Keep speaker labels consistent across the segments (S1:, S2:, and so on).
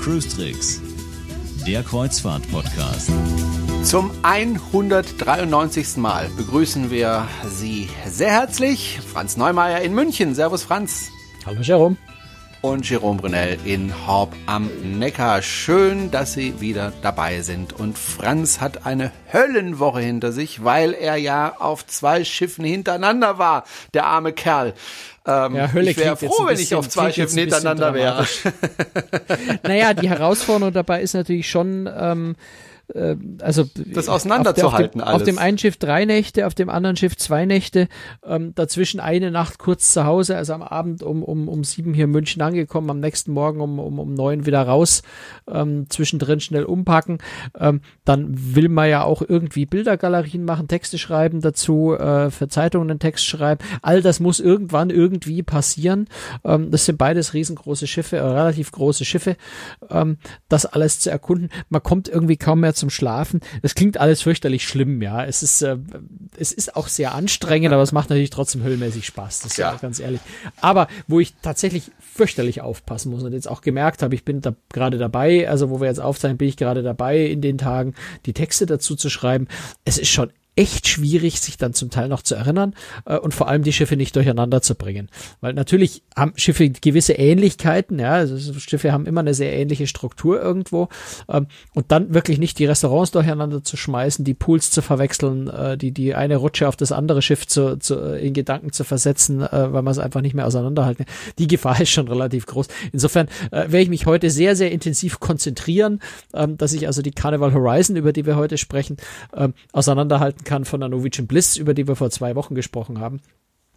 S1: Cruise Tricks, der Kreuzfahrt-Podcast.
S2: Zum 193. Mal begrüßen wir Sie sehr herzlich. Franz Neumeier in München. Servus, Franz.
S3: Hallo, Jerome.
S2: Und Jerome Brunel in Horb am Neckar. Schön, dass Sie wieder dabei sind. Und Franz hat eine Höllenwoche hinter sich, weil er ja auf zwei Schiffen hintereinander war. Der arme Kerl.
S3: Ähm, ja, Hölle
S2: ich wäre froh, wenn ich auf zwei Schiffen hintereinander wäre.
S3: naja, die Herausforderung dabei ist natürlich schon, ähm, äh, also
S2: das auseinanderzuhalten
S3: auf, auf, auf dem einen Schiff drei Nächte, auf dem anderen Schiff zwei Nächte, ähm, dazwischen eine Nacht kurz zu Hause, also am Abend um, um, um sieben hier in München angekommen, am nächsten Morgen um, um, um neun wieder raus, ähm, zwischendrin schnell umpacken. Ähm, dann will man ja auch irgendwie Bildergalerien machen, Texte schreiben dazu, äh, für Zeitungen einen Text schreiben. All das muss irgendwann irgendwie passieren. Ähm, das sind beides riesengroße Schiffe, äh, relativ große Schiffe. Ähm, das alles zu erkunden. Man kommt irgendwie kaum mehr zum Schlafen. Das klingt alles fürchterlich schlimm, ja. Es ist, äh, es ist auch sehr anstrengend, aber es macht natürlich trotzdem höllmäßig Spaß. Das ist ja ganz ehrlich. Aber wo ich tatsächlich fürchterlich aufpassen muss und jetzt auch gemerkt habe, ich bin da gerade dabei, also wo wir jetzt aufzeichnen, bin ich gerade dabei in den Tagen, die Texte dazu zu schreiben. Es ist schon echt schwierig, sich dann zum Teil noch zu erinnern äh, und vor allem die Schiffe nicht durcheinander zu bringen. Weil natürlich haben Schiffe gewisse Ähnlichkeiten, ja, also Schiffe haben immer eine sehr ähnliche Struktur irgendwo ähm, und dann wirklich nicht die Restaurants durcheinander zu schmeißen, die Pools zu verwechseln, äh, die, die eine Rutsche auf das andere Schiff zu, zu, äh, in Gedanken zu versetzen, äh, weil man es einfach nicht mehr auseinanderhalten kann. Die Gefahr ist schon relativ groß. Insofern äh, werde ich mich heute sehr, sehr intensiv konzentrieren, ähm, dass ich also die Carnival Horizon, über die wir heute sprechen, ähm, auseinanderhalten kann von der Norwegian Bliss, über die wir vor zwei Wochen gesprochen haben.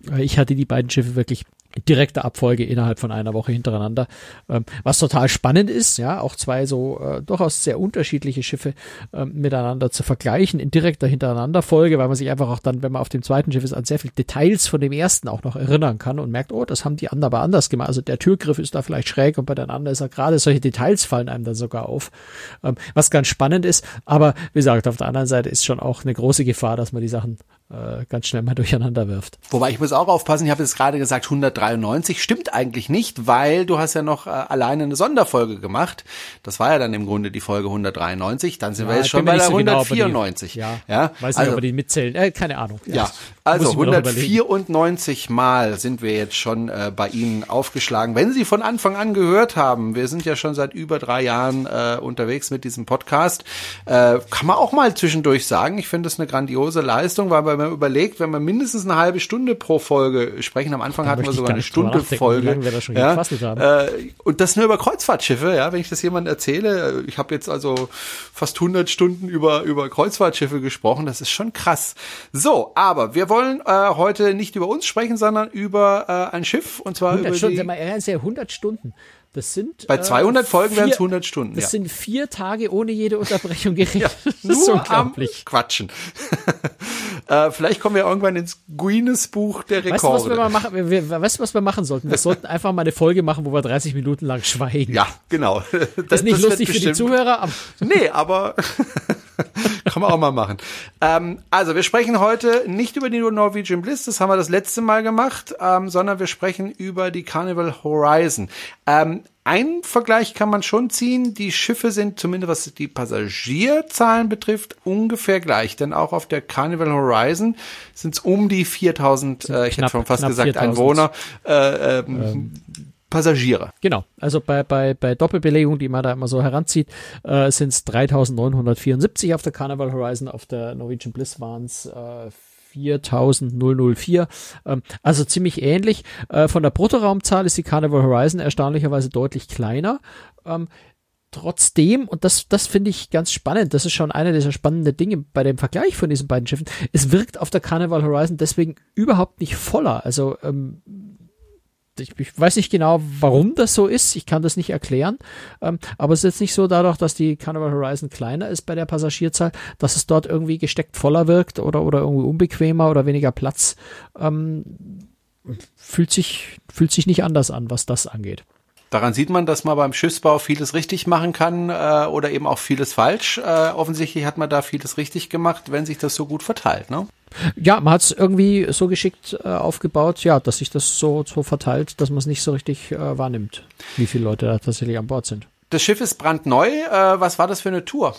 S3: Äh, ich hatte die beiden Schiffe wirklich direkte Abfolge innerhalb von einer Woche hintereinander, ähm, was total spannend ist, ja, auch zwei so äh, durchaus sehr unterschiedliche Schiffe ähm, miteinander zu vergleichen in direkter Hintereinanderfolge, weil man sich einfach auch dann, wenn man auf dem zweiten Schiff ist, an sehr viele Details von dem ersten auch noch erinnern kann und merkt, oh, das haben die anderen aber anders gemacht. Also der Türgriff ist da vielleicht schräg und bei den anderen ist er gerade. Solche Details fallen einem dann sogar auf, ähm, was ganz spannend ist. Aber wie gesagt, auf der anderen Seite ist schon auch eine große Gefahr, dass man die Sachen äh, ganz schnell mal durcheinander wirft.
S2: Wobei ich muss auch aufpassen, ich habe jetzt gerade gesagt 193, stimmt eigentlich nicht, weil du hast ja noch äh, alleine eine Sonderfolge gemacht. Das war ja dann im Grunde die Folge 193, dann sind ja, wir jetzt schon bei der so 194.
S3: Genau, die, ja, ja, weiß nicht, also, ob wir die mitzählen, äh, keine Ahnung.
S2: Ja, also 194 Mal sind wir jetzt schon äh, bei Ihnen aufgeschlagen. Wenn Sie von Anfang an gehört haben, wir sind ja schon seit über drei Jahren äh, unterwegs mit diesem Podcast, äh, kann man auch mal zwischendurch sagen, ich finde das eine grandiose Leistung, weil wenn man überlegt, wenn wir mindestens eine halbe Stunde pro Folge sprechen, am Anfang hatten wir sogar eine Stunde Folge.
S3: Schon
S2: ja, äh, und das nur über Kreuzfahrtschiffe, ja, wenn ich das jemandem erzähle, ich habe jetzt also fast 100 Stunden über, über Kreuzfahrtschiffe gesprochen, das ist schon krass. So, aber wir wollen äh, heute nicht über uns sprechen, sondern über äh, ein Schiff und zwar
S3: 100
S2: über
S3: Stunden,
S2: die,
S3: mal ernst, 100 Stunden. Das sind
S2: bei 200 äh, Folgen wären es 100 Stunden.
S3: Das
S2: ja.
S3: sind vier Tage ohne jede Unterbrechung geredet. ja,
S2: das ist unglaublich. Quatschen. äh, vielleicht kommen wir irgendwann ins Guinness Buch der Rekorde. Weißt du,
S3: was wir mal machen? Wir, weißt du, was wir machen sollten? Wir sollten einfach mal eine Folge machen, wo wir 30 Minuten lang schweigen.
S2: Ja, genau.
S3: Das, das ist nicht das lustig für die Zuhörer.
S2: Aber nee, aber kann man auch mal machen. Ähm, also wir sprechen heute nicht über die Norwegian Bliss, das haben wir das letzte Mal gemacht, ähm, sondern wir sprechen über die Carnival Horizon. Ähm, ein Vergleich kann man schon ziehen. Die Schiffe sind zumindest was die Passagierzahlen betrifft ungefähr gleich, denn auch auf der Carnival Horizon sind es um die 4000, äh, ich hätte schon fast gesagt 4000. Einwohner. Äh, ähm, ähm. Passagiere.
S3: Genau, also bei, bei, bei Doppelbelegung, die man da immer so heranzieht, äh, sind es 3974 auf der Carnival Horizon, auf der Norwegian Bliss waren es äh, 4004. Ähm, also ziemlich ähnlich. Äh, von der Bruttoraumzahl ist die Carnival Horizon erstaunlicherweise deutlich kleiner. Ähm, trotzdem, und das, das finde ich ganz spannend, das ist schon einer dieser spannenden Dinge bei dem Vergleich von diesen beiden Schiffen, es wirkt auf der Carnival Horizon deswegen überhaupt nicht voller. Also ähm, ich, ich, weiß nicht genau, warum das so ist. Ich kann das nicht erklären. Ähm, aber es ist jetzt nicht so dadurch, dass die Carnival Horizon kleiner ist bei der Passagierzahl, dass es dort irgendwie gesteckt voller wirkt oder, oder irgendwie unbequemer oder weniger Platz. Ähm, fühlt sich, fühlt sich nicht anders an, was das angeht.
S2: Daran sieht man, dass man beim Schiffsbau vieles richtig machen kann äh, oder eben auch vieles falsch. Äh, offensichtlich hat man da vieles richtig gemacht, wenn sich das so gut verteilt. Ne?
S3: Ja, man hat es irgendwie so geschickt äh, aufgebaut, ja, dass sich das so, so verteilt, dass man es nicht so richtig äh, wahrnimmt, wie viele Leute da tatsächlich an Bord sind.
S2: Das Schiff ist brandneu. Äh, was war das für eine Tour?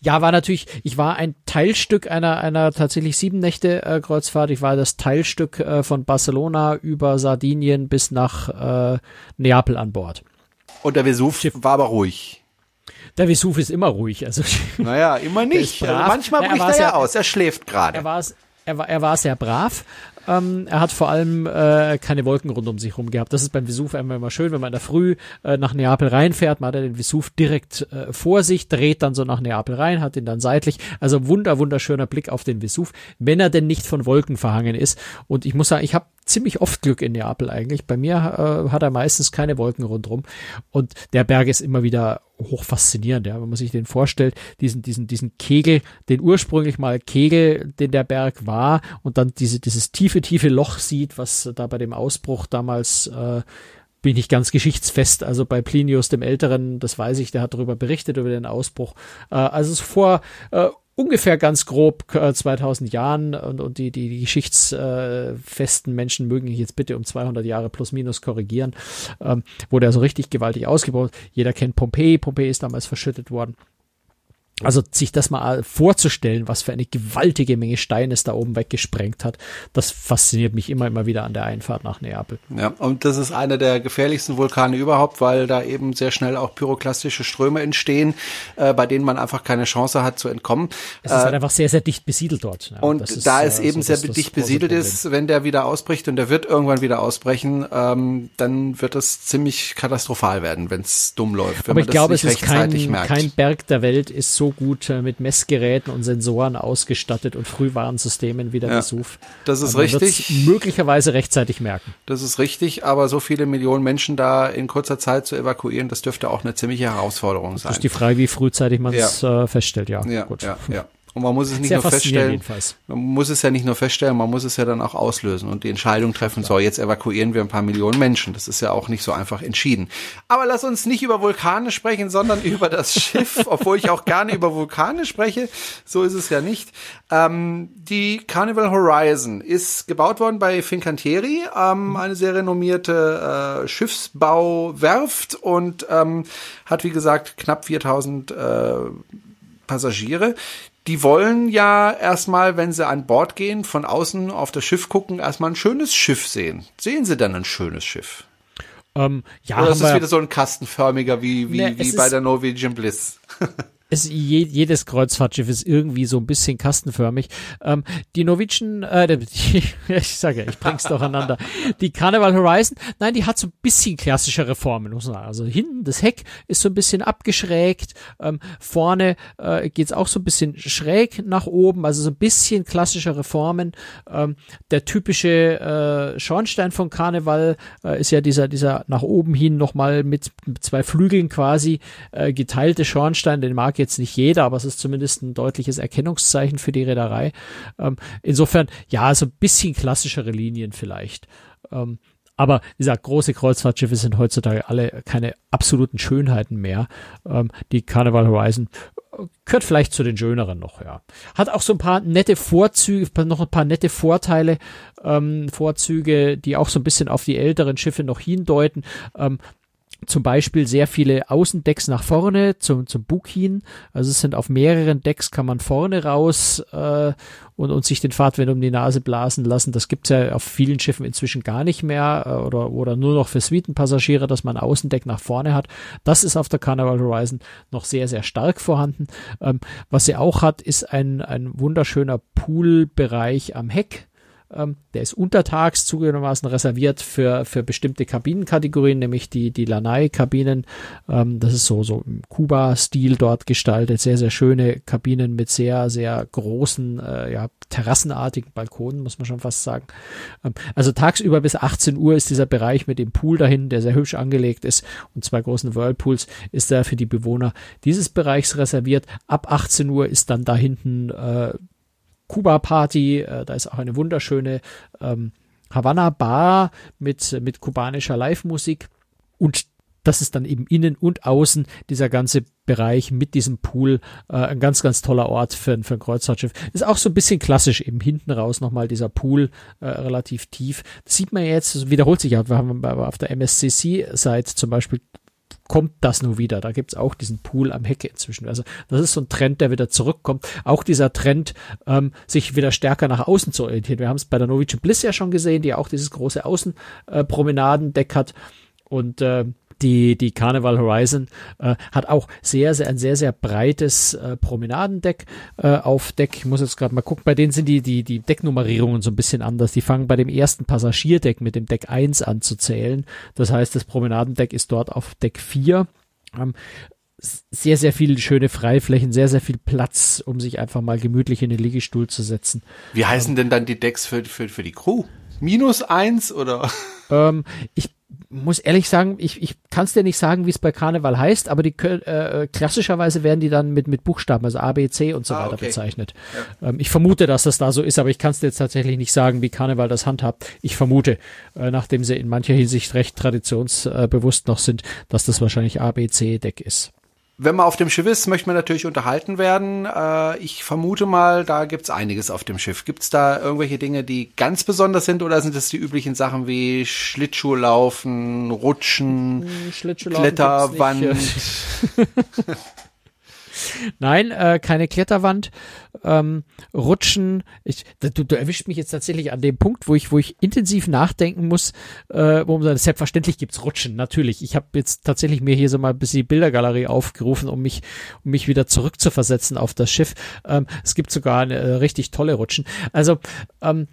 S3: Ja, war natürlich, ich war ein Teilstück einer, einer tatsächlich sieben Nächte äh, Kreuzfahrt. Ich war das Teilstück äh, von Barcelona über Sardinien bis nach äh, Neapel an Bord.
S2: Und der Vesuv Schiff. war aber ruhig.
S3: Der Vesuv ist immer ruhig. Also,
S2: naja, immer nicht. Also manchmal bricht er, er ja aus. Er schläft gerade.
S3: Er war, er, war, er war sehr brav, ähm, er hat vor allem äh, keine Wolken rund um sich herum gehabt. Das ist beim Vesuv immer, immer schön, wenn man der Früh äh, nach Neapel reinfährt, man hat den Vesuv direkt äh, vor sich, dreht dann so nach Neapel rein, hat ihn dann seitlich. Also wunder, wunderschöner Blick auf den Vesuv, wenn er denn nicht von Wolken verhangen ist. Und ich muss sagen, ich habe ziemlich oft Glück in Neapel eigentlich. Bei mir äh, hat er meistens keine Wolken rundherum. Und der Berg ist immer wieder hoch faszinierend, ja, wenn man sich den vorstellt, diesen, diesen, diesen Kegel, den ursprünglich mal Kegel, den der Berg war, und dann diese, dieses tiefe, tiefe Loch sieht, was da bei dem Ausbruch damals äh, bin ich ganz geschichtsfest. Also bei Plinius dem Älteren, das weiß ich, der hat darüber berichtet, über den Ausbruch. Äh, also vor äh, ungefähr ganz grob 2000 äh, Jahren und, und die, die, die geschichtsfesten Menschen mögen jetzt bitte um 200 Jahre plus minus korrigieren, ähm, wurde er so richtig gewaltig ausgebaut. Jeder kennt Pompeji, Pompeji ist damals verschüttet worden. Also sich das mal vorzustellen, was für eine gewaltige Menge Steine es da oben weggesprengt hat, das fasziniert mich immer, immer wieder an der Einfahrt nach Neapel.
S2: Ja, und das ist einer der gefährlichsten Vulkane überhaupt, weil da eben sehr schnell auch pyroklastische Ströme entstehen, äh, bei denen man einfach keine Chance hat zu entkommen.
S3: Es ist halt äh, einfach sehr, sehr dicht besiedelt dort.
S2: Ja, und ist, da es äh, eben so sehr dicht besiedelt ist, wenn der wieder ausbricht und der wird irgendwann wieder ausbrechen, ähm, dann wird es ziemlich katastrophal werden, wenn es dumm läuft.
S3: Aber ich glaube, es ist kein, kein Berg der Welt ist so gut äh, mit Messgeräten und Sensoren ausgestattet und Frühwarnsystemen wie der ja, Vesuv.
S2: Das ist richtig.
S3: Möglicherweise rechtzeitig merken.
S2: Das ist richtig, aber so viele Millionen Menschen da in kurzer Zeit zu evakuieren, das dürfte auch eine ziemliche Herausforderung sein.
S3: Das ist die Frage, wie frühzeitig man es ja. äh, feststellt, ja.
S2: Ja, gut. ja, ja. Und man muss es nicht Sehr nur feststellen. Jedenfalls. Man muss es ja nicht nur feststellen, man muss es ja dann auch auslösen und die Entscheidung treffen, so jetzt evakuieren wir ein paar Millionen Menschen. Das ist ja auch nicht so einfach entschieden. Aber lass uns nicht über Vulkane sprechen, sondern über das Schiff, obwohl ich auch gerne über Vulkane spreche. So ist es ja nicht. Ähm, die Carnival Horizon ist gebaut worden bei Fincantieri, ähm, eine sehr renommierte äh, Schiffsbauwerft und ähm, hat wie gesagt knapp 4000 äh, Passagiere die wollen ja erstmal, wenn sie an Bord gehen, von außen auf das Schiff gucken, erstmal ein schönes Schiff sehen. Sehen sie dann ein schönes Schiff?
S3: Ähm, ja,
S2: Oder ist es wieder so ein kastenförmiger wie, wie, ne, wie bei der Norwegian Bliss?
S3: es, je, jedes Kreuzfahrtschiff ist irgendwie so ein bisschen kastenförmig. Ähm, die Norwegian, äh, die, ich sage, ich bring's durcheinander. Die Carnival Horizon, nein, die hat so ein bisschen klassischere Formen, muss man sagen. Also hinten das Heck ist so ein bisschen abgeschrägt, ähm, vorne äh, geht's auch so ein bisschen schräg nach oben, also so ein bisschen klassischere Formen. Ähm, der typische äh, Schornstein von Carnival äh, ist ja dieser, dieser nach oben hin nochmal mit, mit zwei Flügeln quasi äh, geteilte Schornstein, den mag jetzt nicht jeder, aber es ist zumindest ein deutliches Erkennungszeichen für die Reederei. Ähm, insofern, ja, so ein bisschen klassischere Linien vielleicht. Ähm, aber wie gesagt, große Kreuzfahrtschiffe sind heutzutage alle keine absoluten Schönheiten mehr. Ähm, die Carnival Horizon äh, gehört vielleicht zu den schöneren noch, ja. Hat auch so ein paar nette Vorzüge, noch ein paar nette Vorteile, ähm, Vorzüge, die auch so ein bisschen auf die älteren Schiffe noch hindeuten. Ähm, zum Beispiel sehr viele Außendecks nach vorne zum, zum Bug hin. Also es sind auf mehreren Decks kann man vorne raus äh, und, und sich den Fahrtwind um die Nase blasen lassen. Das gibt's ja auf vielen Schiffen inzwischen gar nicht mehr äh, oder, oder nur noch für Suitenpassagiere, dass man Außendeck nach vorne hat. Das ist auf der Carnival Horizon noch sehr, sehr stark vorhanden. Ähm, was sie auch hat, ist ein, ein wunderschöner Poolbereich am Heck ähm, der ist untertags zugegebenermaßen reserviert für, für bestimmte Kabinenkategorien, nämlich die, die Lanai-Kabinen. Ähm, das ist so, so im Kuba-Stil dort gestaltet. Sehr, sehr schöne Kabinen mit sehr, sehr großen, äh, ja, terrassenartigen Balkonen, muss man schon fast sagen. Ähm, also tagsüber bis 18 Uhr ist dieser Bereich mit dem Pool dahin, der sehr hübsch angelegt ist und zwei großen Whirlpools, ist da für die Bewohner dieses Bereichs reserviert. Ab 18 Uhr ist dann da hinten äh, Kuba-Party. Äh, da ist auch eine wunderschöne ähm, Havanna Bar mit, mit kubanischer Live-Musik. Und das ist dann eben innen und außen dieser ganze Bereich mit diesem Pool äh, ein ganz, ganz toller Ort für, für ein Kreuzfahrtschiff. Ist auch so ein bisschen klassisch, eben hinten raus nochmal dieser Pool äh, relativ tief. Das sieht man jetzt, wiederholt sich ja, wir haben auf der MSCC-Seite zum Beispiel kommt das nur wieder. Da gibt's auch diesen Pool am Heck inzwischen. Also das ist so ein Trend, der wieder zurückkommt. Auch dieser Trend, ähm, sich wieder stärker nach außen zu orientieren. Wir haben es bei der Norwegian Bliss ja schon gesehen, die auch dieses große Außenpromenadendeck äh, hat. Und äh, die, die Carnival Horizon äh, hat auch sehr, sehr, ein sehr, sehr breites äh, Promenadendeck äh, auf Deck. Ich muss jetzt gerade mal gucken, bei denen sind die, die, die Decknummerierungen so ein bisschen anders. Die fangen bei dem ersten Passagierdeck mit dem Deck 1 an zu zählen. Das heißt, das Promenadendeck ist dort auf Deck 4. Ähm, sehr, sehr viele schöne Freiflächen, sehr, sehr viel Platz, um sich einfach mal gemütlich in den Liegestuhl zu setzen.
S2: Wie heißen denn dann die Decks für, für, für die Crew? Minus eins oder?
S3: Ähm, ich muss ehrlich sagen, ich, ich kann es dir nicht sagen, wie es bei Karneval heißt, aber die äh, klassischerweise werden die dann mit, mit Buchstaben, also A, B, C und so ah, weiter okay. bezeichnet. Ja. Ähm, ich vermute, dass das da so ist, aber ich kann es dir jetzt tatsächlich nicht sagen, wie Karneval das handhabt. Ich vermute, äh, nachdem sie in mancher Hinsicht recht traditionsbewusst noch sind, dass das wahrscheinlich A, B, C Deck ist
S2: wenn man auf dem Schiff ist, möchte man natürlich unterhalten werden. Äh, ich vermute mal, da gibt's einiges auf dem Schiff. Gibt's da irgendwelche Dinge, die ganz besonders sind oder sind es die üblichen Sachen wie Schlittschuhlaufen, Rutschen, hm, Kletterwand?
S3: Nein, äh, keine Kletterwand, ähm, Rutschen. Ich, du, du erwischt mich jetzt tatsächlich an dem Punkt, wo ich, wo ich intensiv nachdenken muss, äh, wo man selbstverständlich gibt's Rutschen, natürlich. Ich habe jetzt tatsächlich mir hier so mal ein bisschen die Bildergalerie aufgerufen, um mich, um mich wieder zurückzuversetzen auf das Schiff. Ähm, es gibt sogar eine äh, richtig tolle Rutschen. Also ähm,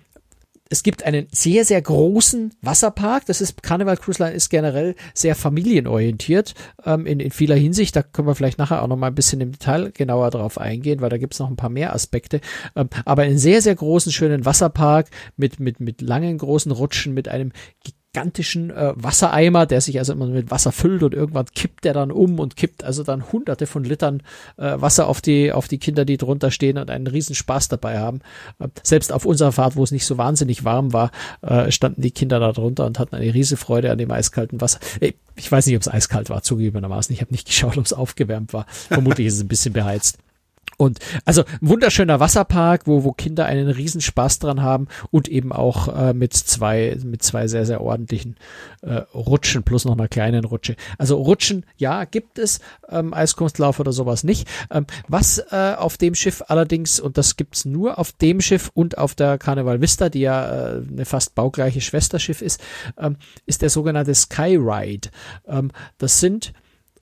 S3: es gibt einen sehr, sehr großen Wasserpark. Das ist, Carnival Cruise Line ist generell sehr familienorientiert ähm, in, in vieler Hinsicht. Da können wir vielleicht nachher auch noch mal ein bisschen im Detail genauer drauf eingehen, weil da gibt's noch ein paar mehr Aspekte. Ähm, aber einen sehr, sehr großen, schönen Wasserpark mit, mit, mit langen, großen Rutschen, mit einem gigantischen äh, Wassereimer, der sich also immer mit Wasser füllt und irgendwann kippt der dann um und kippt also dann hunderte von Litern äh, Wasser auf die, auf die Kinder, die drunter stehen und einen riesen Spaß dabei haben. Äh, selbst auf unserer Fahrt, wo es nicht so wahnsinnig warm war, äh, standen die Kinder da drunter und hatten eine riesige Freude an dem eiskalten Wasser. Ich weiß nicht, ob es eiskalt war, zugegebenermaßen. Ich habe nicht geschaut, ob es aufgewärmt war. Vermutlich ist es ein bisschen beheizt. Und also wunderschöner Wasserpark, wo, wo Kinder einen Riesenspaß dran haben und eben auch äh, mit zwei, mit zwei sehr, sehr ordentlichen äh, Rutschen plus noch einer kleinen Rutsche. Also Rutschen, ja, gibt es, ähm, Eiskunstlauf oder sowas nicht. Ähm, was äh, auf dem Schiff allerdings, und das gibt's nur auf dem Schiff und auf der Carnival Vista, die ja äh, eine fast baugleiche Schwesterschiff ist, ähm, ist der sogenannte Skyride. Ähm, das sind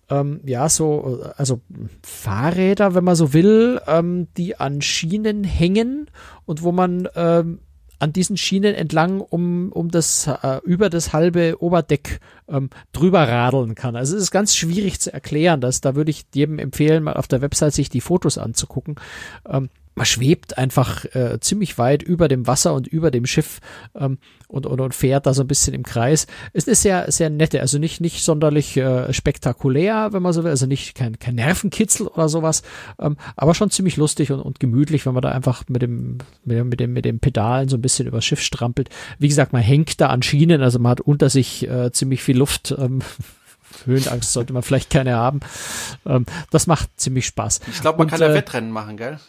S3: ähm, ja, so, also Fahrräder, wenn man so will, ähm, die an Schienen hängen und wo man ähm, an diesen Schienen entlang um, um das, äh, über das halbe Oberdeck ähm, drüber radeln kann. Also es ist ganz schwierig zu erklären, dass da würde ich jedem empfehlen, mal auf der Website sich die Fotos anzugucken. Ähm, man schwebt einfach äh, ziemlich weit über dem Wasser und über dem Schiff ähm, und, und, und fährt da so ein bisschen im Kreis. Es ist sehr, sehr nette, also nicht, nicht sonderlich äh, spektakulär, wenn man so will, also nicht kein, kein Nervenkitzel oder sowas, ähm, aber schon ziemlich lustig und, und gemütlich, wenn man da einfach mit dem, mit dem, mit dem, mit dem Pedalen so ein bisschen übers Schiff strampelt. Wie gesagt, man hängt da an Schienen, also man hat unter sich äh, ziemlich viel Luft. Ähm, Höhenangst sollte man vielleicht keine haben. Ähm, das macht ziemlich Spaß.
S2: Ich glaube, man und, kann da äh, Wettrennen machen, gell?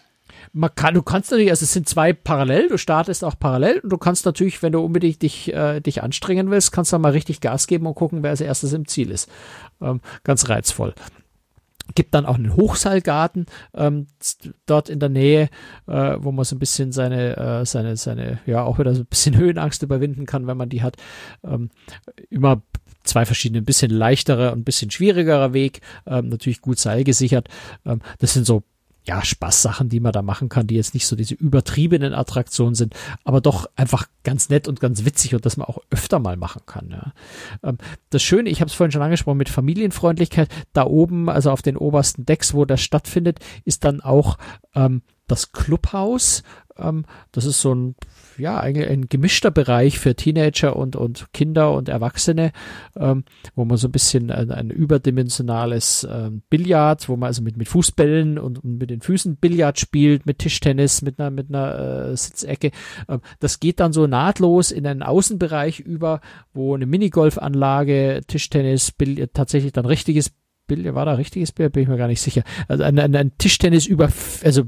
S3: Man kann, du kannst natürlich, also es sind zwei parallel, du startest auch parallel und du kannst natürlich, wenn du unbedingt dich, äh, dich anstrengen willst, kannst du mal richtig Gas geben und gucken, wer als erstes im Ziel ist. Ähm, ganz reizvoll gibt dann auch einen Hochseilgarten ähm, dort in der Nähe, äh, wo man so ein bisschen seine, äh, seine, seine, ja, auch wieder so ein bisschen Höhenangst überwinden kann, wenn man die hat. Ähm, immer zwei verschiedene, ein bisschen leichterer und ein bisschen schwierigerer Weg, ähm, natürlich gut seilgesichert. Ähm, das sind so ja, Spaßsachen, die man da machen kann, die jetzt nicht so diese übertriebenen Attraktionen sind, aber doch einfach ganz nett und ganz witzig und dass man auch öfter mal machen kann. Ja. Ähm, das Schöne, ich habe es vorhin schon angesprochen, mit Familienfreundlichkeit, da oben, also auf den obersten Decks, wo das stattfindet, ist dann auch ähm, das Clubhaus. Ähm, das ist so ein ja, eigentlich ein gemischter Bereich für Teenager und, und Kinder und Erwachsene, ähm, wo man so ein bisschen ein, ein überdimensionales ähm, Billard, wo man also mit, mit Fußbällen und, und mit den Füßen Billard spielt, mit Tischtennis, mit einer, mit einer äh, Sitzecke. Ähm, das geht dann so nahtlos in einen Außenbereich über, wo eine Minigolfanlage, Tischtennis, Billard, tatsächlich dann richtiges Billard, war da richtiges Billard, bin ich mir gar nicht sicher. Also ein, ein, ein Tischtennis über, also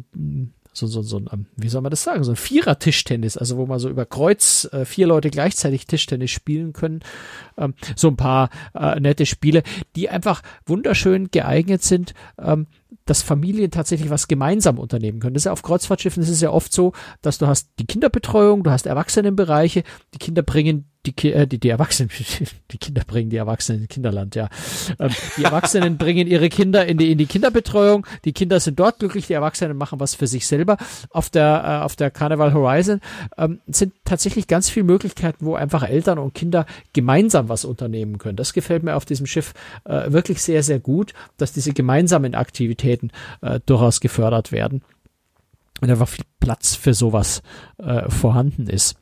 S3: so, so, so ein, ähm, wie soll man das sagen, so ein Vierer-Tischtennis, also wo man so über Kreuz äh, vier Leute gleichzeitig Tischtennis spielen können. Ähm, so ein paar äh, nette Spiele, die einfach wunderschön geeignet sind, ähm, dass Familien tatsächlich was gemeinsam unternehmen können. Das ist ja auf Kreuzfahrtschiffen, das ist ja oft so, dass du hast die Kinderbetreuung, du hast Erwachsenenbereiche, die Kinder bringen die, äh, die, die Erwachsenen, die Kinder bringen die Erwachsenen in Kinderland, ja. Ähm, die Erwachsenen bringen ihre Kinder in die, in die Kinderbetreuung. Die Kinder sind dort glücklich, die Erwachsenen machen was für sich selber. Auf der, äh, auf der Carnival Horizon ähm, sind tatsächlich ganz viele Möglichkeiten, wo einfach Eltern und Kinder gemeinsam was unternehmen können. Das gefällt mir auf diesem Schiff äh, wirklich sehr, sehr gut, dass diese gemeinsamen Aktivitäten äh, durchaus gefördert werden und einfach viel Platz für sowas äh, vorhanden ist.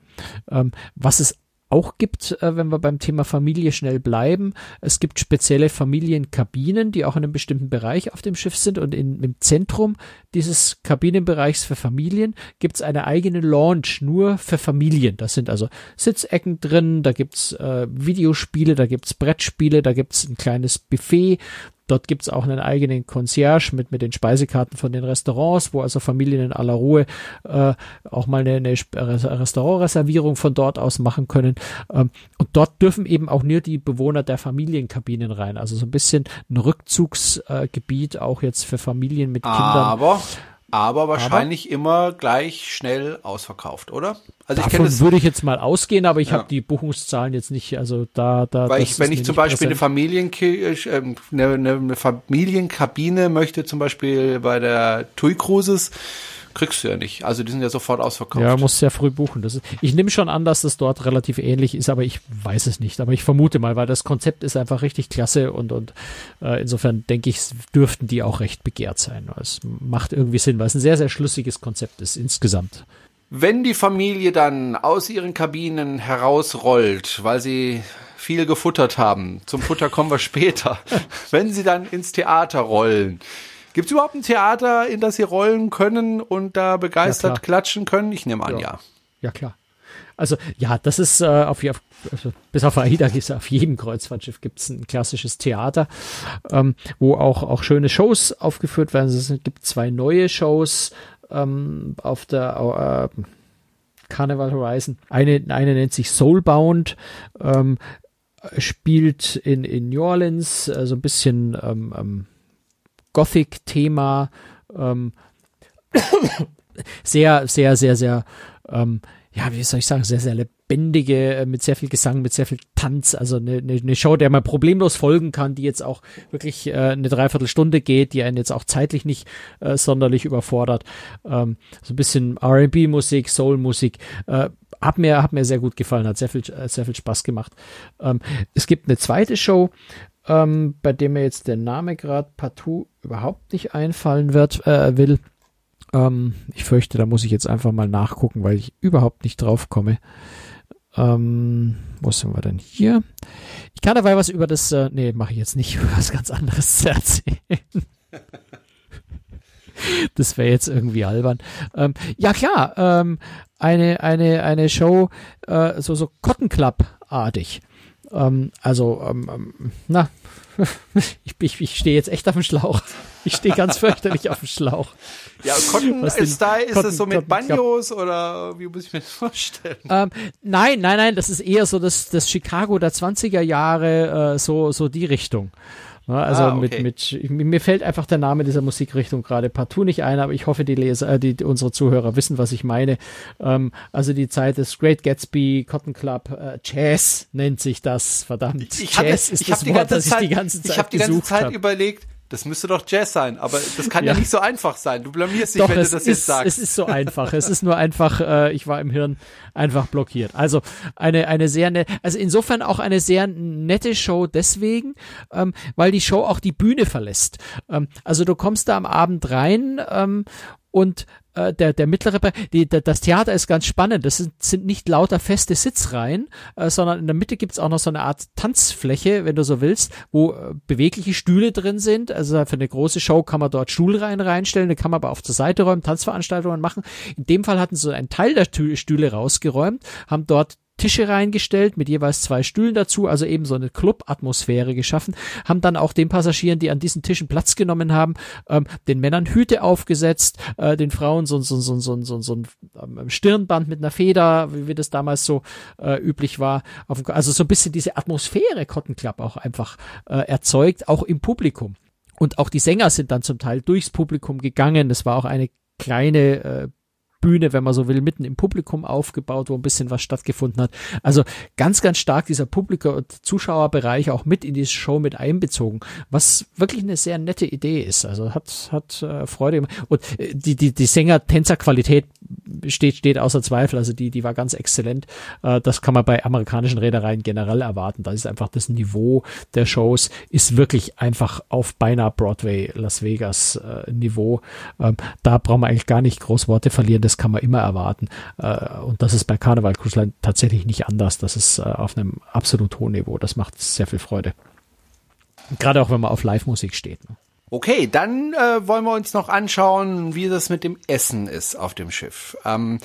S3: Ähm, was es auch gibt, äh, wenn wir beim Thema Familie schnell bleiben. Es gibt spezielle Familienkabinen, die auch in einem bestimmten Bereich auf dem Schiff sind und in, im Zentrum dieses Kabinenbereichs für Familien gibt es eine eigene Launch nur für Familien. Da sind also Sitzecken drin, da gibt's äh, Videospiele, da gibt's Brettspiele, da gibt's ein kleines Buffet, Dort gibt's auch einen eigenen Concierge mit, mit den Speisekarten von den Restaurants, wo also Familien in aller Ruhe äh, auch mal eine, eine Restaurantreservierung von dort aus machen können. Ähm, und dort dürfen eben auch nur die Bewohner der Familienkabinen rein. Also so ein bisschen ein Rückzugsgebiet äh, auch jetzt für Familien mit Kindern.
S2: Aber aber wahrscheinlich aber, immer gleich schnell ausverkauft, oder?
S3: Also ich kenne das würde ich jetzt mal ausgehen, aber ich ja. habe die Buchungszahlen jetzt nicht, also da da
S2: Weil ich, wenn ich zum Beispiel eine, Familien äh, eine, eine Familienkabine möchte, zum Beispiel bei der TUI Cruises, kriegst du ja nicht. Also die sind ja sofort ausverkauft.
S3: Ja, musst sehr früh buchen. Das ist, ich nehme schon an, dass das dort relativ ähnlich ist, aber ich weiß es nicht. Aber ich vermute mal, weil das Konzept ist einfach richtig klasse und, und äh, insofern denke ich, dürften die auch recht begehrt sein. Es macht irgendwie Sinn, weil es ein sehr, sehr schlüssiges Konzept ist insgesamt.
S2: Wenn die Familie dann aus ihren Kabinen herausrollt, weil sie viel gefuttert haben, zum Futter kommen wir später, wenn sie dann ins Theater rollen, Gibt es überhaupt ein Theater, in das Sie rollen können und da begeistert ja, klatschen können? Ich nehme an, ja.
S3: Ja, ja klar. Also ja, das ist äh, auf, also, bis auf AIDA ist auf jedem Kreuzfahrtschiff gibt es ein klassisches Theater, ähm, wo auch auch schöne Shows aufgeführt werden. Es gibt zwei neue Shows ähm, auf der äh, Carnival Horizon. Eine eine nennt sich Soulbound. Ähm, spielt in, in New Orleans, äh, so ein bisschen ähm, ähm Gothic-Thema. Ähm, sehr, sehr, sehr, sehr, ähm, ja, wie soll ich sagen, sehr, sehr lebendige, äh, mit sehr viel Gesang, mit sehr viel Tanz. Also eine, eine, Show, der man problemlos folgen kann, die jetzt auch wirklich äh, eine Dreiviertelstunde geht, die einen jetzt auch zeitlich nicht äh, sonderlich überfordert. Ähm, so ein bisschen R&B-Musik, Soul-Musik. Äh, hat mir, hat mir sehr gut gefallen, hat sehr viel, äh, sehr viel Spaß gemacht. Ähm, es gibt eine zweite Show, ähm, bei dem mir jetzt der Name gerade partout überhaupt nicht einfallen wird, äh, will. Ähm, ich fürchte, da muss ich jetzt einfach mal nachgucken, weil ich überhaupt nicht drauf komme. Ähm, wo sind wir denn hier? Ich kann dabei was über das, äh, nee, mache ich jetzt nicht, über was ganz anderes zu erzählen. das wäre jetzt irgendwie albern. Ähm, ja klar, ähm, eine, eine, eine Show, äh, so, so Cotton Club-artig. Ähm, also, ähm, ähm na, ich, ich, ich stehe jetzt echt auf dem Schlauch. Ich stehe ganz fürchterlich auf dem Schlauch.
S2: Ja, Cotton Style, ist es so mit Banjos oder wie muss ich mir das vorstellen?
S3: Ähm, nein, nein, nein, das ist eher so das, das Chicago der 20er Jahre, äh, so, so die Richtung. Ja, also ah, okay. mit, mit, mir fällt einfach der Name dieser Musikrichtung gerade partout nicht ein, aber ich hoffe, die Leser, äh, die, unsere Zuhörer wissen, was ich meine. Ähm, also die Zeit des Great Gatsby, Cotton Club, äh, Jazz nennt sich das, verdammt.
S2: Ich, ich Jazz hatte, ist ich das Wort, das ich die ganze Zeit Ich habe die ganze Zeit hab. überlegt, das müsste doch Jazz sein, aber das kann ja, ja nicht so einfach sein. Du blamierst dich, doch, wenn du das
S3: ist,
S2: jetzt sagst.
S3: Es ist so einfach. es ist nur einfach, äh, ich war im Hirn einfach blockiert. Also eine, eine sehr nette, also insofern auch eine sehr nette Show deswegen, ähm, weil die Show auch die Bühne verlässt. Ähm, also du kommst da am Abend rein ähm, und äh, der, der mittlere Bereich, die, der, das Theater ist ganz spannend. Das sind, sind nicht lauter feste Sitzreihen, äh, sondern in der Mitte gibt's auch noch so eine Art Tanzfläche, wenn du so willst, wo äh, bewegliche Stühle drin sind. Also für eine große Show kann man dort Stuhlreihen reinstellen, die kann man aber auf zur Seite räumen, Tanzveranstaltungen machen. In dem Fall hatten sie so einen Teil der Stühle rausgeräumt, haben dort Tische reingestellt mit jeweils zwei Stühlen dazu, also eben so eine Club-Atmosphäre geschaffen, haben dann auch den Passagieren, die an diesen Tischen Platz genommen haben, ähm, den Männern Hüte aufgesetzt, äh, den Frauen so, so, so, so, so, so ein Stirnband mit einer Feder, wie, wie das damals so äh, üblich war. Auf, also so ein bisschen diese Atmosphäre Cotton Club auch einfach äh, erzeugt, auch im Publikum. Und auch die Sänger sind dann zum Teil durchs Publikum gegangen. Das war auch eine kleine äh, Bühne, wenn man so will, mitten im Publikum aufgebaut, wo ein bisschen was stattgefunden hat. Also ganz, ganz stark dieser Publikum- und Zuschauerbereich auch mit in die Show mit einbezogen, was wirklich eine sehr nette Idee ist. Also hat, hat äh, Freude. Und äh, die, die, die Sänger-Tänzer-Qualität steht, steht außer Zweifel. Also die, die war ganz exzellent. Äh, das kann man bei amerikanischen Reedereien generell erwarten. Da ist einfach das Niveau der Shows ist wirklich einfach auf beinahe Broadway Las Vegas äh, Niveau. Ähm, da brauchen wir eigentlich gar nicht groß Worte verlieren. Das kann man immer erwarten. Äh, und das ist bei Karneval Cruise Line tatsächlich nicht anders. Das ist äh, auf einem absolut hohen Niveau. Das macht sehr viel Freude. Gerade auch wenn man auf Live-Musik steht. Ne?
S2: Okay, dann äh, wollen wir uns noch anschauen, wie das mit dem Essen ist auf dem Schiff. Ähm,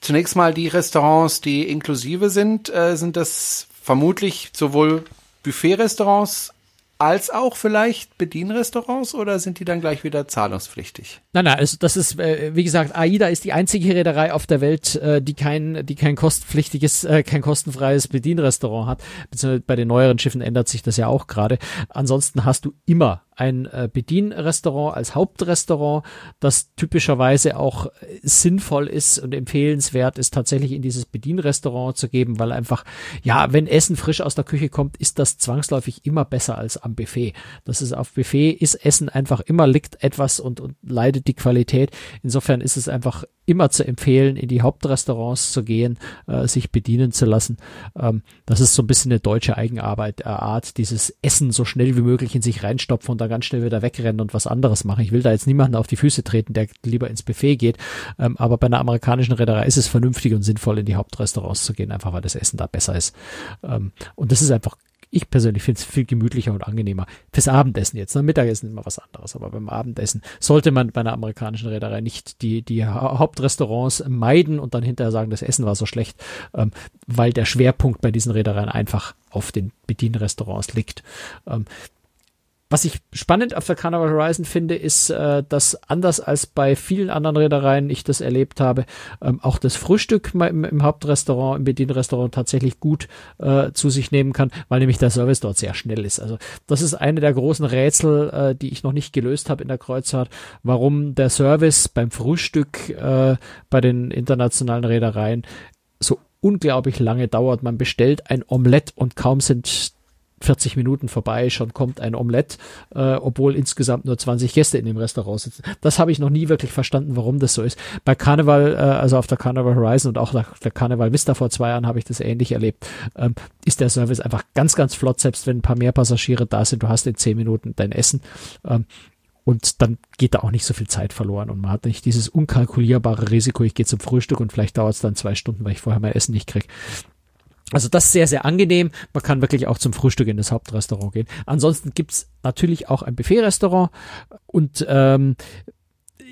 S2: zunächst mal die Restaurants, die inklusive sind, äh, sind das vermutlich sowohl Buffet-Restaurants als auch vielleicht Bedienrestaurants oder sind die dann gleich wieder zahlungspflichtig?
S3: Nein, nein, also das ist, äh, wie gesagt, AIDA ist die einzige Reederei auf der Welt, äh, die kein, die kein kostenpflichtiges, äh, kein kostenfreies Bedienrestaurant hat. Beziehungsweise bei den neueren Schiffen ändert sich das ja auch gerade. Ansonsten hast du immer ein äh, Bedienrestaurant als Hauptrestaurant, das typischerweise auch äh, sinnvoll ist und empfehlenswert ist, tatsächlich in dieses Bedienrestaurant zu geben, weil einfach, ja, wenn Essen frisch aus der Küche kommt, ist das zwangsläufig immer besser als am Buffet. Das ist auf Buffet ist Essen einfach immer liegt etwas und, und leidet die Qualität. Insofern ist es einfach immer zu empfehlen, in die Hauptrestaurants zu gehen, äh, sich bedienen zu lassen. Ähm, das ist so ein bisschen eine deutsche Eigenarbeit, äh, Art, dieses Essen so schnell wie möglich in sich reinstopfen und dann ganz schnell wieder wegrennen und was anderes machen. Ich will da jetzt niemanden auf die Füße treten, der lieber ins Buffet geht. Ähm, aber bei einer amerikanischen Reederei ist es vernünftig und sinnvoll, in die Hauptrestaurants zu gehen, einfach weil das Essen da besser ist. Ähm, und das ist einfach ich persönlich finde es viel gemütlicher und angenehmer. Fürs Abendessen jetzt. Ne? Mittagessen immer was anderes, aber beim Abendessen sollte man bei einer amerikanischen Reederei nicht die, die Hauptrestaurants meiden und dann hinterher sagen, das Essen war so schlecht, ähm, weil der Schwerpunkt bei diesen Reedereien einfach auf den Bedienrestaurants liegt. Ähm, was ich spannend auf der Carnival Horizon finde, ist, äh, dass anders als bei vielen anderen Reedereien ich das erlebt habe, ähm, auch das Frühstück im, Hauptrestaurant, im Bedienrestaurant tatsächlich gut äh, zu sich nehmen kann, weil nämlich der Service dort sehr schnell ist. Also das ist eine der großen Rätsel, äh, die ich noch nicht gelöst habe in der Kreuzfahrt, warum der Service beim Frühstück bei den internationalen Reedereien so unglaublich lange dauert. Man bestellt ein Omelett und kaum sind 40 Minuten vorbei, schon kommt ein Omelett, äh, obwohl insgesamt nur 20 Gäste in dem Restaurant sitzen. Das habe ich noch nie wirklich verstanden, warum das so ist. Bei Carnival, äh, also auf der Carnival Horizon und auch auf der Carnival Vista vor zwei Jahren habe ich das ähnlich erlebt, ähm, ist der Service einfach ganz, ganz flott, selbst wenn ein paar mehr Passagiere da sind, du hast in 10 Minuten dein Essen. Ähm, und dann geht da auch nicht so viel Zeit verloren und man hat nicht dieses unkalkulierbare Risiko, ich gehe zum Frühstück und vielleicht dauert es dann zwei Stunden, weil ich vorher mein Essen nicht kriege. Also das ist sehr, sehr angenehm. Man kann wirklich auch zum Frühstück in das Hauptrestaurant gehen. Ansonsten gibt's natürlich auch ein Buffet-Restaurant und ähm,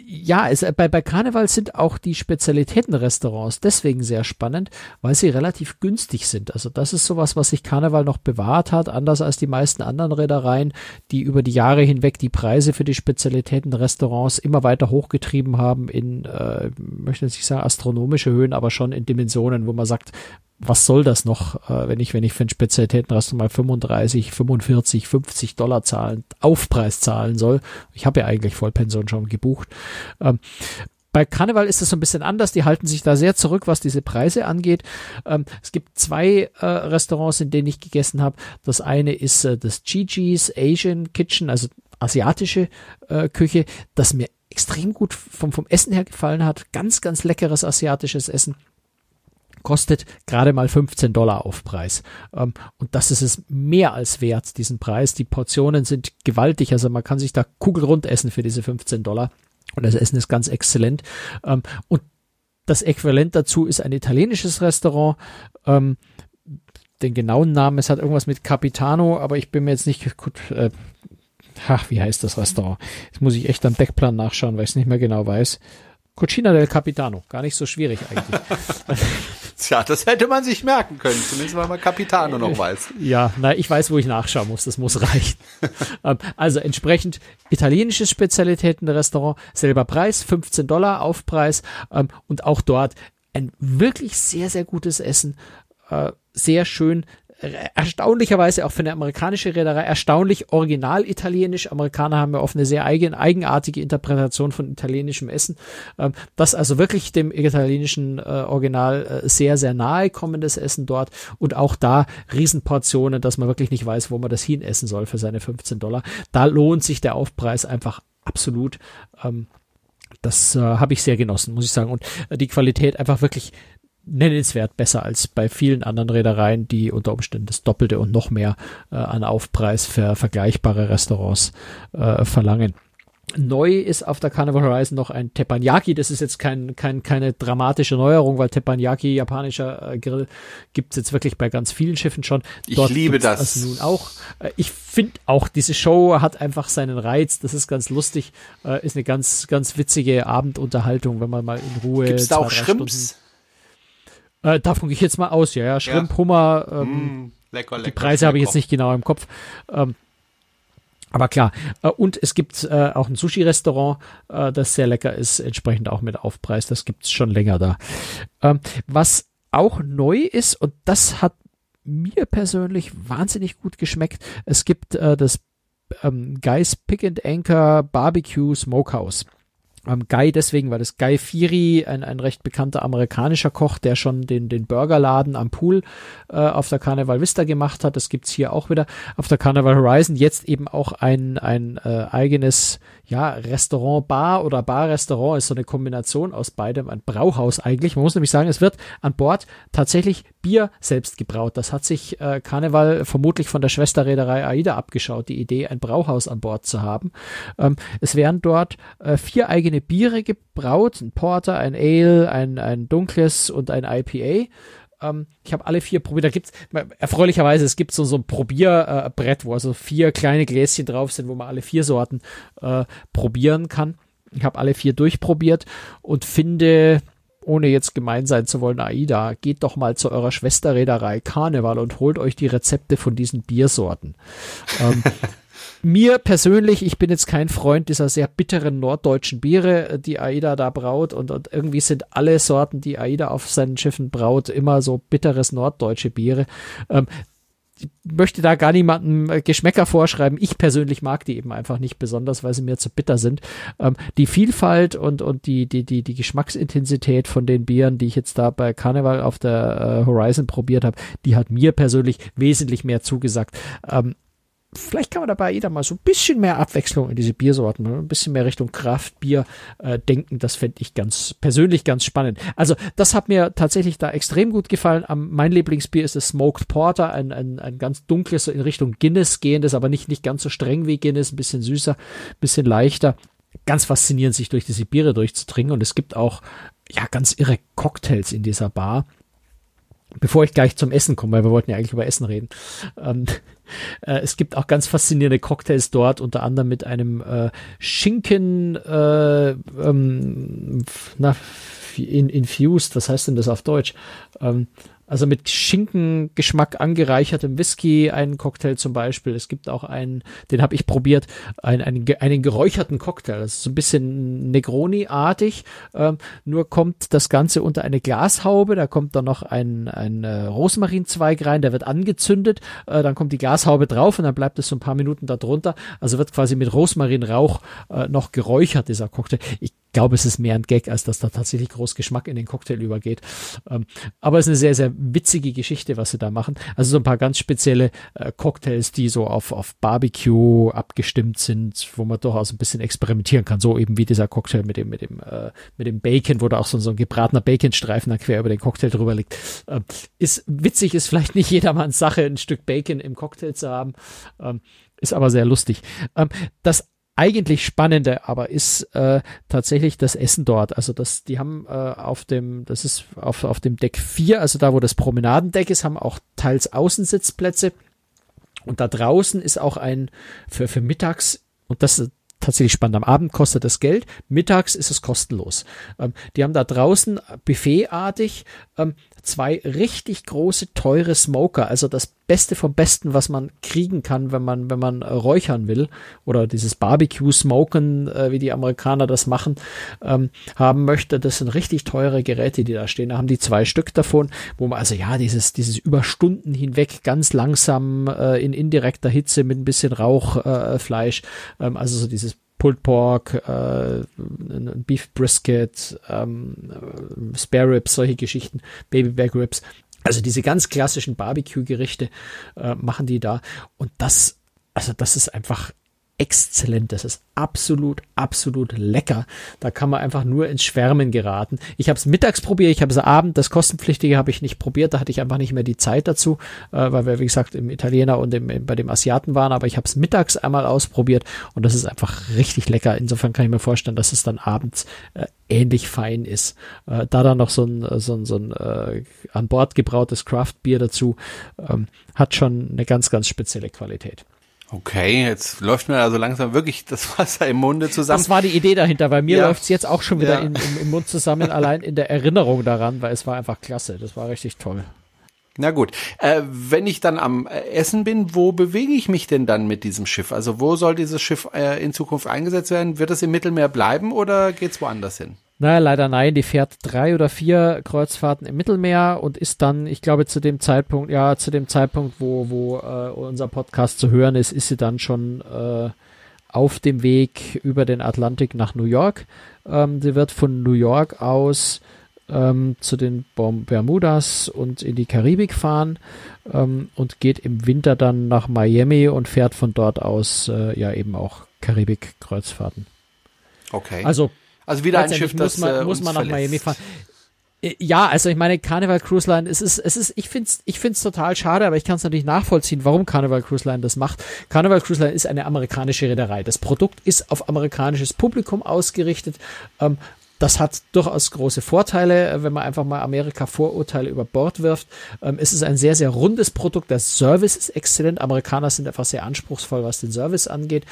S3: ja, es, bei, bei Karneval sind auch die Spezialitätenrestaurants deswegen sehr spannend, weil sie relativ günstig sind. Also das ist sowas, was sich Karneval noch bewahrt hat, anders als die meisten anderen Reedereien, die über die Jahre hinweg die Preise für die Spezialitätenrestaurants immer weiter hochgetrieben haben in, äh, möchte nicht sagen astronomische Höhen, aber schon in Dimensionen, wo man sagt, was soll das noch, äh, wenn ich, wenn ich für ein Spezialitätenrestaurant mal 35, 45, 50 Dollar zahlen, Aufpreis zahlen soll. Ich habe ja eigentlich Vollpension schon gebucht. Ähm, bei Karneval ist es so ein bisschen anders. Die halten sich da sehr zurück, was diese Preise angeht. Ähm, es gibt zwei äh, Restaurants, in denen ich gegessen habe. Das eine ist äh, das Gigi's Asian Kitchen, also asiatische äh, Küche, das mir extrem gut vom, vom Essen her gefallen hat. Ganz, ganz leckeres asiatisches Essen kostet gerade mal 15 Dollar Aufpreis. Ähm, und das ist es mehr als wert, diesen Preis. Die Portionen sind gewaltig, also man kann sich da kugelrund essen für diese 15 Dollar. Und das Essen ist ganz exzellent. Ähm, und das Äquivalent dazu ist ein italienisches Restaurant. Ähm, den genauen Namen, es hat irgendwas mit Capitano, aber ich bin mir jetzt nicht gut. Äh, ach, wie heißt das Restaurant? Jetzt muss ich echt am Deckplan nachschauen, weil ich es nicht mehr genau weiß. Cucina del Capitano, gar nicht so schwierig eigentlich.
S2: Tja, das hätte man sich merken können, zumindest weil man Capitano noch weiß.
S3: Ja, na, ich weiß, wo ich nachschauen muss, das muss reichen. Ähm, also entsprechend italienisches Spezialitätenrestaurant, selber Preis, 15 Dollar Aufpreis ähm, und auch dort ein wirklich sehr, sehr gutes Essen, äh, sehr schön erstaunlicherweise auch für eine amerikanische Reederei erstaunlich original italienisch. Amerikaner haben ja oft eine sehr eigen, eigenartige Interpretation von italienischem Essen. Ähm, das also wirklich dem italienischen äh, Original äh, sehr, sehr nahe kommendes Essen dort und auch da Riesenportionen, dass man wirklich nicht weiß, wo man das hin essen soll für seine 15 Dollar. Da lohnt sich der Aufpreis einfach absolut. Ähm, das äh, habe ich sehr genossen, muss ich sagen. Und äh, die Qualität einfach wirklich nennenswert besser als bei vielen anderen Reedereien, die unter Umständen das Doppelte und noch mehr äh, an Aufpreis für vergleichbare Restaurants äh, verlangen. Neu ist auf der Carnival Horizon noch ein Teppanyaki. Das ist jetzt kein, kein, keine dramatische Neuerung, weil Teppanyaki, japanischer äh, Grill, gibt's jetzt wirklich bei ganz vielen Schiffen schon.
S2: Dort ich liebe das.
S3: Also nun auch. Äh, ich finde auch, diese Show hat einfach seinen Reiz. Das ist ganz lustig. Äh, ist eine ganz, ganz witzige Abendunterhaltung, wenn man mal in Ruhe.
S2: Gibt's da auch Schrimps?
S3: Äh, davon gehe ich jetzt mal aus, ja, ja. Shrimp, ja. Hummer, ähm, mm, lecker, lecker, die Preise habe ich jetzt nicht genau im Kopf. Ähm, aber klar, äh, und es gibt äh, auch ein Sushi-Restaurant, äh, das sehr lecker ist, entsprechend auch mit Aufpreis. Das gibt's schon länger da. Ähm, was auch neu ist, und das hat mir persönlich wahnsinnig gut geschmeckt, es gibt äh, das ähm, Guys Pick and Anchor Barbecue Smokehouse. Ähm, Guy deswegen, weil das Guy Fieri, ein, ein recht bekannter amerikanischer Koch, der schon den, den Burgerladen am Pool äh, auf der Carnival Vista gemacht hat. Das gibt's hier auch wieder auf der Carnival Horizon. Jetzt eben auch ein, ein äh, eigenes ja, Restaurant, Bar oder Bar-Restaurant ist so eine Kombination aus beidem, ein Brauhaus eigentlich. Man muss nämlich sagen, es wird an Bord tatsächlich Bier selbst gebraut. Das hat sich äh, Karneval vermutlich von der Schwesterreederei AIDA abgeschaut, die Idee, ein Brauhaus an Bord zu haben. Ähm, es werden dort äh, vier eigene Biere gebraut, ein Porter, ein Ale, ein, ein dunkles und ein IPA. Ähm, ich habe alle vier probiert. Da gibt's erfreulicherweise, es gibt so, so ein Probierbrett, äh, wo also vier kleine Gläschen drauf sind, wo man alle vier Sorten äh, probieren kann. Ich habe alle vier durchprobiert und finde, ohne jetzt gemein sein zu wollen, AIDA, geht doch mal zu eurer Schwesterreederei Karneval und holt euch die Rezepte von diesen Biersorten. ähm, mir persönlich, ich bin jetzt kein Freund dieser sehr bitteren norddeutschen Biere, äh, die AIDA da braut und, und irgendwie sind alle Sorten, die AIDA auf seinen Schiffen braut, immer so bitteres norddeutsche Biere. Ähm, möchte da gar niemandem äh, Geschmäcker vorschreiben. Ich persönlich mag die eben einfach nicht besonders, weil sie mir zu bitter sind. Ähm, die Vielfalt und, und die, die, die, die Geschmacksintensität von den Bieren, die ich jetzt da bei Carnival auf der äh, Horizon probiert habe, die hat mir persönlich wesentlich mehr zugesagt. Ähm, vielleicht kann man dabei jeder mal so ein bisschen mehr Abwechslung in diese Biersorten, ein bisschen mehr Richtung Kraftbier äh, denken. Das fände ich ganz persönlich ganz spannend. Also das hat mir tatsächlich da extrem gut gefallen. Um, mein Lieblingsbier ist das Smoked Porter, ein, ein, ein ganz dunkles, so in Richtung Guinness gehendes, aber nicht, nicht ganz so streng wie Guinness, ein bisschen süßer, ein bisschen leichter. Ganz faszinierend, sich durch diese Biere durchzutrinken. Und es gibt auch ja ganz irre Cocktails in dieser Bar bevor ich gleich zum Essen komme, weil wir wollten ja eigentlich über Essen reden. Ähm, äh, es gibt auch ganz faszinierende Cocktails dort, unter anderem mit einem äh, Schinken, äh, ähm, na, in, infused, was heißt denn das auf Deutsch? Ähm, also mit Schinkengeschmack angereichertem Whisky, einen Cocktail zum Beispiel. Es gibt auch einen, den habe ich probiert, einen, einen, einen geräucherten Cocktail. Das ist so ein bisschen Negroni-artig. Ähm, nur kommt das Ganze unter eine Glashaube. Da kommt dann noch ein, ein äh, Rosmarinzweig rein, der wird angezündet. Äh, dann kommt die Glashaube drauf und dann bleibt es so ein paar Minuten da drunter. Also wird quasi mit Rosmarinrauch äh, noch geräuchert, dieser Cocktail. Ich glaube, es ist mehr ein Gag, als dass da tatsächlich groß Geschmack in den Cocktail übergeht. Ähm, aber es ist eine sehr, sehr witzige Geschichte, was sie da machen. Also so ein paar ganz spezielle äh, Cocktails, die so auf, auf Barbecue abgestimmt sind, wo man durchaus ein bisschen experimentieren kann. So eben wie dieser Cocktail mit dem, mit dem, äh, mit dem Bacon, wo da auch so, so ein gebratener Baconstreifen da quer über den Cocktail drüber liegt. Ähm, ist witzig, ist vielleicht nicht jedermanns Sache, ein Stück Bacon im Cocktail zu haben. Ähm, ist aber sehr lustig. Ähm, das eigentlich Spannende aber ist äh, tatsächlich das Essen dort. Also das, die haben äh, auf dem, das ist auf, auf dem Deck 4, also da wo das Promenadendeck ist, haben auch teils Außensitzplätze. Und da draußen ist auch ein, für, für mittags, und das tatsächlich spannend. Am Abend kostet das Geld, mittags ist es kostenlos. Ähm, die haben da draußen buffetartig ähm, zwei richtig große, teure Smoker, also das Beste vom Besten, was man kriegen kann, wenn man, wenn man äh, räuchern will oder dieses Barbecue-Smoken, äh, wie die Amerikaner das machen, ähm, haben möchte. Das sind richtig teure Geräte, die da stehen. Da haben die zwei Stück davon, wo man also ja dieses, dieses über Stunden hinweg ganz langsam äh, in indirekter Hitze mit ein bisschen Rauchfleisch, äh, ähm, also so dieses Pulled Pork, äh, Beef Brisket, ähm, Spare Ribs, solche Geschichten, Baby Back Ribs. Also diese ganz klassischen Barbecue-Gerichte äh, machen die da. Und das, also das ist einfach exzellent. Das ist absolut, absolut lecker. Da kann man einfach nur ins Schwärmen geraten. Ich habe es mittags probiert, ich habe es abend, das kostenpflichtige habe ich nicht probiert, da hatte ich einfach nicht mehr die Zeit dazu, äh, weil wir, wie gesagt, im Italiener und im, bei dem Asiaten waren, aber ich habe es mittags einmal ausprobiert und das ist einfach richtig lecker. Insofern kann ich mir vorstellen, dass es dann abends äh, ähnlich fein ist. Äh, da dann noch so ein, so ein, so ein äh, an Bord gebrautes Craft-Bier dazu, ähm, hat schon eine ganz, ganz spezielle Qualität.
S2: Okay, jetzt läuft mir also langsam wirklich das Wasser im Munde zusammen.
S3: Das war die Idee dahinter. Bei mir ja. läuft es jetzt auch schon wieder ja. in, im, im Mund zusammen, allein in der Erinnerung daran, weil es war einfach klasse. Das war richtig toll.
S2: Na gut, äh, wenn ich dann am äh, Essen bin, wo bewege ich mich denn dann mit diesem Schiff? Also wo soll dieses Schiff äh, in Zukunft eingesetzt werden? Wird es im Mittelmeer bleiben oder geht's woanders hin?
S3: Naja, leider nein. Die fährt drei oder vier Kreuzfahrten im Mittelmeer und ist dann, ich glaube, zu dem Zeitpunkt, ja, zu dem Zeitpunkt, wo, wo äh, unser Podcast zu hören ist, ist sie dann schon äh, auf dem Weg über den Atlantik nach New York. Ähm, sie wird von New York aus ähm, zu den Bermudas und in die Karibik fahren ähm, und geht im Winter dann nach Miami und fährt von dort aus äh, ja eben auch Karibik-Kreuzfahrten.
S2: Okay.
S3: Also
S2: also wieder ein Schiff,
S3: das muss man,
S2: äh,
S3: muss man nach
S2: verlässt.
S3: Miami fahren. Äh, ja, also ich meine, Carnival Cruise Line, es ist, es ist, ich find's, ich find's total schade, aber ich kann es natürlich nachvollziehen, warum Carnival Cruise Line das macht. Carnival Cruise Line ist eine amerikanische Reederei. Das Produkt ist auf amerikanisches Publikum ausgerichtet. Ähm, das hat durchaus große Vorteile, äh, wenn man einfach mal Amerika-Vorurteile über Bord wirft. Ähm, es ist ein sehr, sehr rundes Produkt. Der Service ist exzellent. Amerikaner sind einfach sehr anspruchsvoll, was den Service angeht.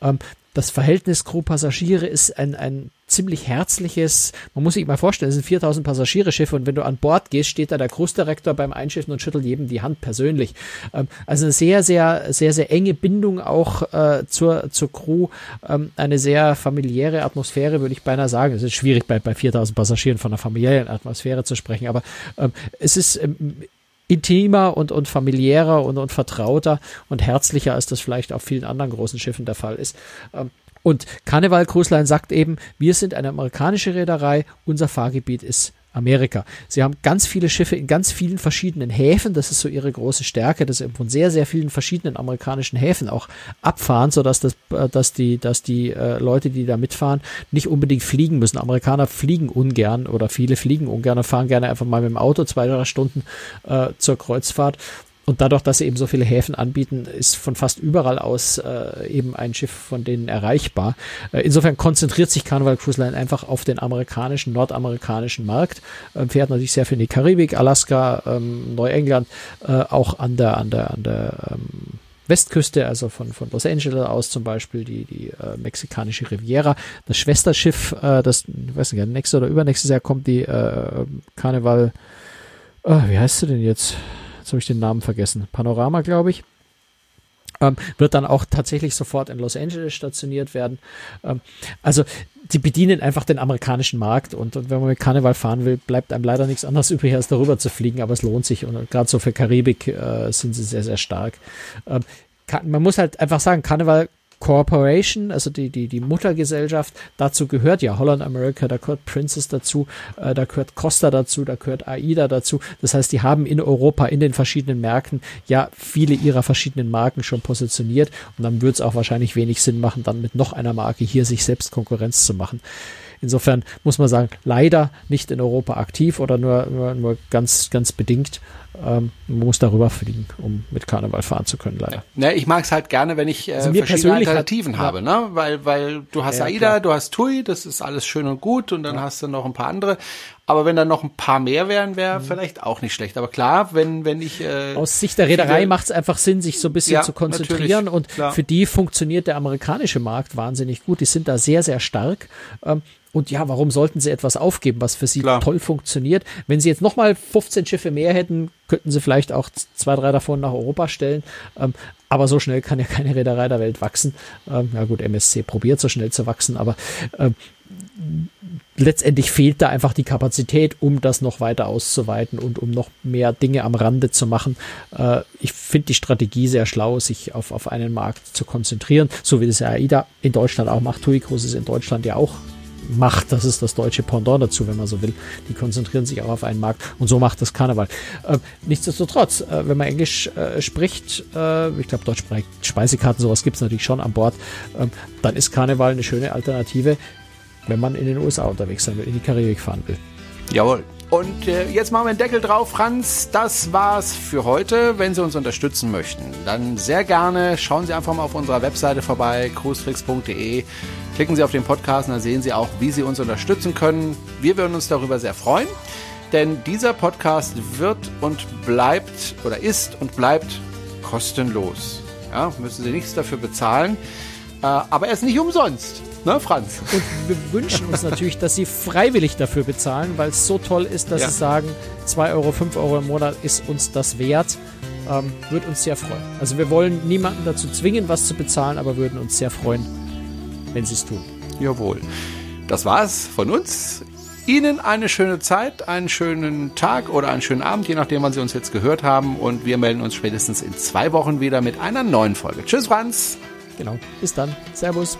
S3: Ähm, das Verhältnis Crew-Passagiere ist ein, ein ziemlich herzliches, man muss sich mal vorstellen, es sind 4000 Passagiere-Schiffe und wenn du an Bord gehst, steht da der Großdirektor beim Einschiffen und schüttelt jedem die Hand persönlich. Ähm, also eine sehr, sehr, sehr, sehr enge Bindung auch äh, zur, zur Crew, ähm, eine sehr familiäre Atmosphäre, würde ich beinahe sagen. Es ist schwierig bei, bei 4000 Passagieren von einer familiären Atmosphäre zu sprechen, aber ähm, es ist ähm, intimer und, und familiärer und, und vertrauter und herzlicher, als das vielleicht auf vielen anderen großen Schiffen der Fall ist. Ähm, und Carnival Cruise sagt eben, wir sind eine amerikanische Reederei, unser Fahrgebiet ist Amerika. Sie haben ganz viele Schiffe in ganz vielen verschiedenen Häfen. Das ist so ihre große Stärke, dass sie von sehr, sehr vielen verschiedenen amerikanischen Häfen auch abfahren, sodass das, äh, dass die, dass die äh, Leute, die da mitfahren, nicht unbedingt fliegen müssen. Amerikaner fliegen ungern oder viele fliegen ungern und fahren gerne einfach mal mit dem Auto zwei, drei Stunden äh, zur Kreuzfahrt. Und dadurch, dass sie eben so viele Häfen anbieten, ist von fast überall aus äh, eben ein Schiff von denen erreichbar. Äh, insofern konzentriert sich Carnival Cruise Line einfach auf den amerikanischen, nordamerikanischen Markt, äh, fährt natürlich sehr viel in die Karibik, Alaska, ähm, Neuengland, äh, auch an der, an der, an der ähm, Westküste, also von, von Los Angeles aus zum Beispiel die, die äh, mexikanische Riviera. Das Schwesterschiff, äh, das, ich weiß nicht, nächstes oder übernächstes Jahr kommt die äh, Carnival, äh, wie heißt sie denn jetzt? Jetzt habe ich den Namen vergessen, Panorama, glaube ich. Ähm, wird dann auch tatsächlich sofort in Los Angeles stationiert werden. Ähm, also die bedienen einfach den amerikanischen Markt und, und, wenn man mit Karneval fahren will, bleibt einem leider nichts anderes übrig, als darüber zu fliegen, aber es lohnt sich und gerade so für Karibik äh, sind sie sehr, sehr stark. Ähm, man muss halt einfach sagen, Karneval Corporation, also die, die, die Muttergesellschaft, dazu gehört ja Holland America, da gehört Princess dazu, äh, da gehört Costa dazu, da gehört AIDA dazu. Das heißt, die haben in Europa, in den verschiedenen Märkten ja viele ihrer verschiedenen Marken schon positioniert und dann wird es auch wahrscheinlich wenig Sinn machen, dann mit noch einer Marke hier sich selbst Konkurrenz zu machen. Insofern muss man sagen, leider nicht in Europa aktiv oder nur, nur, nur ganz, ganz bedingt. Ähm, man muss darüber fliegen, um mit Karneval fahren zu können, leider.
S2: Ne, ich mag es halt gerne, wenn ich äh, also verschiedene Alternativen hat, habe, ne? Weil, weil du hast ja, AIDA, klar. du hast TUI, das ist alles schön und gut und dann ja. hast du noch ein paar andere. Aber wenn da noch ein paar mehr wären, wäre mhm. vielleicht auch nicht schlecht. Aber klar, wenn, wenn ich. Äh,
S3: Aus Sicht der Reederei macht es einfach Sinn, sich so ein bisschen ja, zu konzentrieren. Und klar. für die funktioniert der amerikanische Markt wahnsinnig gut. Die sind da sehr, sehr stark. Ähm, und ja, warum sollten sie etwas aufgeben, was für sie Klar. toll funktioniert? Wenn sie jetzt nochmal 15 Schiffe mehr hätten, könnten sie vielleicht auch zwei, drei davon nach Europa stellen. Ähm, aber so schnell kann ja keine Reederei der Welt wachsen. Ähm, ja gut, MSC probiert so schnell zu wachsen, aber ähm, letztendlich fehlt da einfach die Kapazität, um das noch weiter auszuweiten und um noch mehr Dinge am Rande zu machen. Äh, ich finde die Strategie sehr schlau, sich auf, auf einen Markt zu konzentrieren, so wie das AIDA in Deutschland auch macht. TUI Cruises in Deutschland ja auch macht. Das ist das deutsche Pendant dazu, wenn man so will. Die konzentrieren sich auch auf einen Markt und so macht das Karneval. Äh, nichtsdestotrotz, äh, wenn man Englisch äh, spricht, äh, ich glaube, Deutsch Speisekarten, sowas gibt es natürlich schon an Bord, ähm, dann ist Karneval eine schöne Alternative, wenn man in den USA unterwegs sein will, in die Karibik fahren will.
S2: Jawohl. Und äh, jetzt machen wir einen Deckel drauf, Franz. Das war's für heute. Wenn Sie uns unterstützen möchten, dann sehr gerne schauen Sie einfach mal auf unserer Webseite vorbei, cruiseflix.de. Klicken Sie auf den Podcast und dann sehen Sie auch, wie Sie uns unterstützen können. Wir würden uns darüber sehr freuen, denn dieser Podcast wird und bleibt oder ist und bleibt kostenlos. Ja, müssen Sie nichts dafür bezahlen, äh, aber er ist nicht umsonst. Ne, Franz?
S3: Und wir wünschen uns natürlich, dass Sie freiwillig dafür bezahlen, weil es so toll ist, dass ja. Sie sagen, 2 Euro, 5 Euro im Monat ist uns das wert. Ähm, würde uns sehr freuen. Also wir wollen niemanden dazu zwingen, was zu bezahlen, aber würden uns sehr freuen, wenn Sie es tun.
S2: Jawohl. Das war's von uns. Ihnen eine schöne Zeit, einen schönen Tag oder einen schönen Abend, je nachdem, wann Sie uns jetzt gehört haben. Und wir melden uns spätestens in zwei Wochen wieder mit einer neuen Folge. Tschüss, Franz.
S3: Genau. Bis dann. Servus.